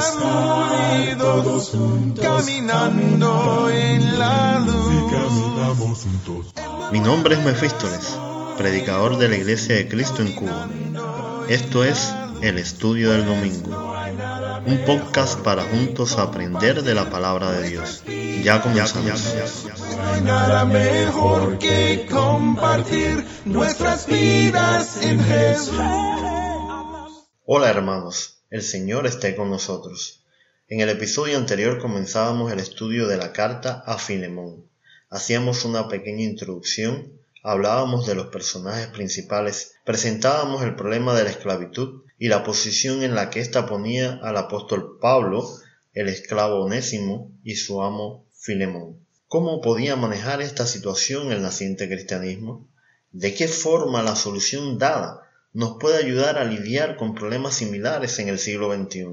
estar todos juntos, caminando en la luz. Mi nombre es Mefístoles, predicador de la Iglesia de Cristo en Cuba. Esto es El Estudio del Domingo, un podcast para juntos aprender de la palabra de Dios. Ya comenzamos. No hay nada mejor que compartir nuestras vidas en Jesús. Hola hermanos, el Señor esté con nosotros. En el episodio anterior comenzábamos el estudio de la carta a Filemón. Hacíamos una pequeña introducción, hablábamos de los personajes principales, presentábamos el problema de la esclavitud y la posición en la que ésta ponía al apóstol Pablo, el esclavo onésimo y su amo Filemón. ¿Cómo podía manejar esta situación el naciente cristianismo? ¿De qué forma la solución dada nos puede ayudar a lidiar con problemas similares en el siglo XXI?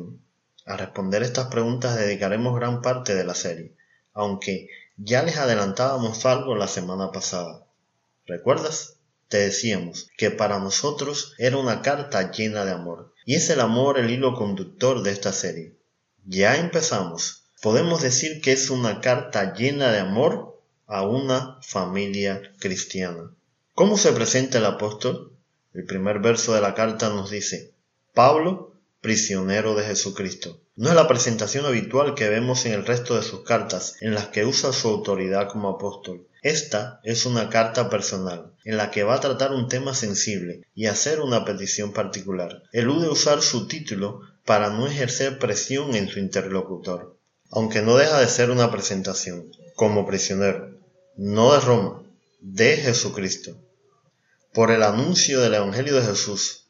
A responder estas preguntas dedicaremos gran parte de la serie, aunque ya les adelantábamos algo la semana pasada. ¿Recuerdas? Te decíamos que para nosotros era una carta llena de amor, y es el amor el hilo conductor de esta serie. Ya empezamos. Podemos decir que es una carta llena de amor a una familia cristiana. ¿Cómo se presenta el apóstol? El primer verso de la carta nos dice, Pablo, prisionero de Jesucristo. No es la presentación habitual que vemos en el resto de sus cartas, en las que usa su autoridad como apóstol. Esta es una carta personal, en la que va a tratar un tema sensible y hacer una petición particular. Elude usar su título para no ejercer presión en su interlocutor, aunque no deja de ser una presentación, como prisionero, no de Roma, de Jesucristo por el anuncio del Evangelio de Jesús.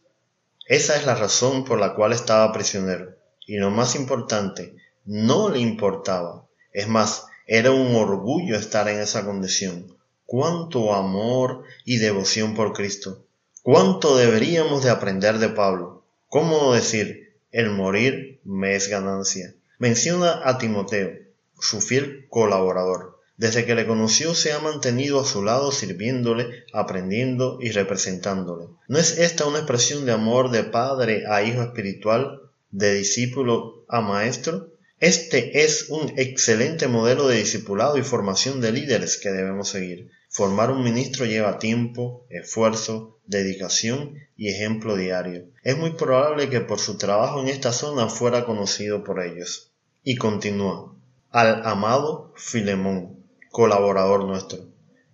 Esa es la razón por la cual estaba prisionero. Y lo más importante, no le importaba. Es más, era un orgullo estar en esa condición. Cuánto amor y devoción por Cristo. Cuánto deberíamos de aprender de Pablo. ¿Cómo decir? El morir me es ganancia. Menciona a Timoteo, su fiel colaborador. Desde que le conoció se ha mantenido a su lado sirviéndole, aprendiendo y representándole. ¿No es esta una expresión de amor de padre a hijo espiritual, de discípulo a maestro? Este es un excelente modelo de discipulado y formación de líderes que debemos seguir. Formar un ministro lleva tiempo, esfuerzo, dedicación y ejemplo diario. Es muy probable que por su trabajo en esta zona fuera conocido por ellos. Y continúa. Al amado Filemón, colaborador nuestro.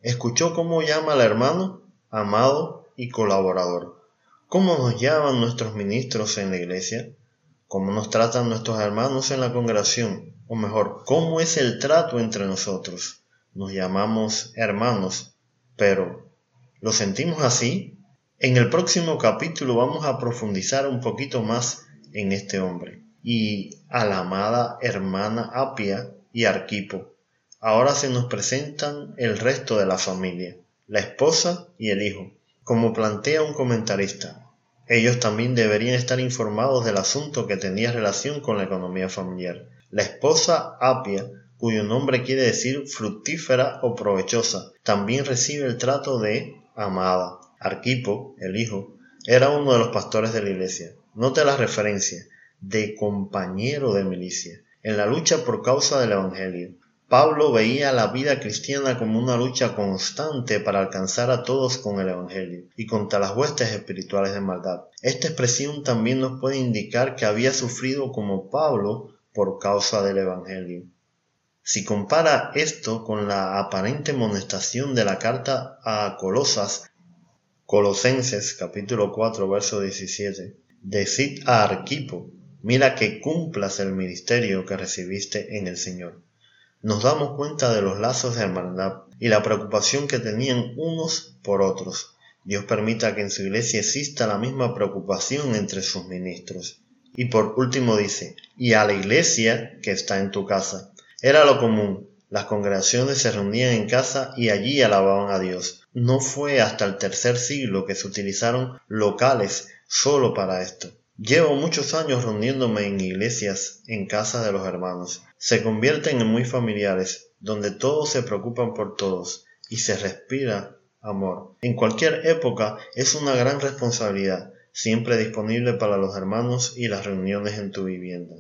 ¿Escuchó cómo llama al hermano? Amado y colaborador. ¿Cómo nos llaman nuestros ministros en la iglesia? ¿Cómo nos tratan nuestros hermanos en la congregación? O mejor, ¿cómo es el trato entre nosotros? Nos llamamos hermanos, pero ¿lo sentimos así? En el próximo capítulo vamos a profundizar un poquito más en este hombre y a la amada hermana Apia y Arquipo Ahora se nos presentan el resto de la familia, la esposa y el hijo. Como plantea un comentarista, ellos también deberían estar informados del asunto que tenía relación con la economía familiar. La esposa Apia, cuyo nombre quiere decir fructífera o provechosa, también recibe el trato de amada. Arquipo, el hijo, era uno de los pastores de la iglesia. Note la referencia de compañero de milicia en la lucha por causa del Evangelio. Pablo veía la vida cristiana como una lucha constante para alcanzar a todos con el Evangelio y contra las huestes espirituales de maldad. Esta expresión también nos puede indicar que había sufrido como Pablo por causa del Evangelio. Si compara esto con la aparente amonestación de la carta a Colosas, Colosenses capítulo 4 verso 17, decid a Arquipo, mira que cumplas el ministerio que recibiste en el Señor nos damos cuenta de los lazos de hermandad y la preocupación que tenían unos por otros. Dios permita que en su iglesia exista la misma preocupación entre sus ministros. Y por último dice, y a la iglesia que está en tu casa. Era lo común, las congregaciones se reunían en casa y allí alababan a Dios. No fue hasta el tercer siglo que se utilizaron locales solo para esto. Llevo muchos años reuniéndome en iglesias, en casa de los hermanos. Se convierten en muy familiares, donde todos se preocupan por todos y se respira amor. En cualquier época es una gran responsabilidad, siempre disponible para los hermanos y las reuniones en tu vivienda.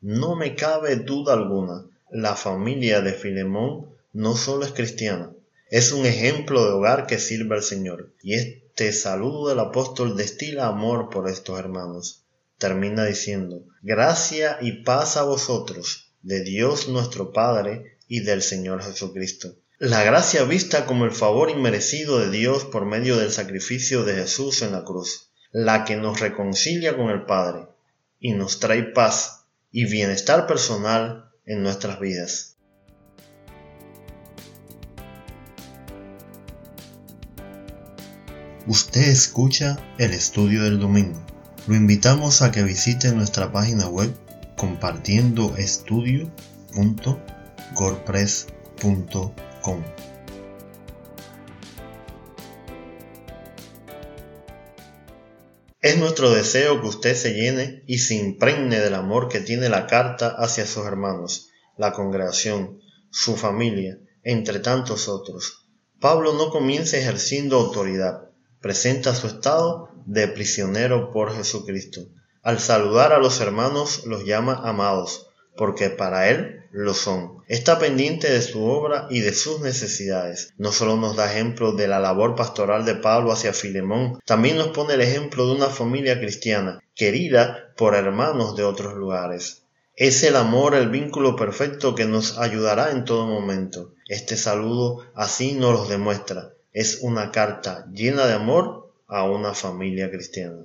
No me cabe duda alguna, la familia de Filemón no solo es cristiana, es un ejemplo de hogar que sirve al Señor. Y este saludo del apóstol destila amor por estos hermanos. Termina diciendo, gracia y paz a vosotros, de Dios nuestro Padre y del Señor Jesucristo. La gracia vista como el favor inmerecido de Dios por medio del sacrificio de Jesús en la cruz, la que nos reconcilia con el Padre y nos trae paz y bienestar personal en nuestras vidas. Usted escucha el estudio del domingo. Lo invitamos a que visite nuestra página web compartiendoestudio.gorpress.com. Es nuestro deseo que usted se llene y se impregne del amor que tiene la carta hacia sus hermanos, la congregación, su familia, entre tantos otros. Pablo no comienza ejerciendo autoridad, presenta su estado de prisionero por Jesucristo. Al saludar a los hermanos los llama amados, porque para Él lo son. Está pendiente de su obra y de sus necesidades. No solo nos da ejemplo de la labor pastoral de Pablo hacia Filemón, también nos pone el ejemplo de una familia cristiana, querida por hermanos de otros lugares. Es el amor el vínculo perfecto que nos ayudará en todo momento. Este saludo así nos lo demuestra es una carta llena de amor a una familia cristiana.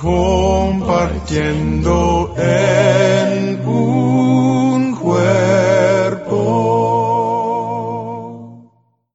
Compartiendo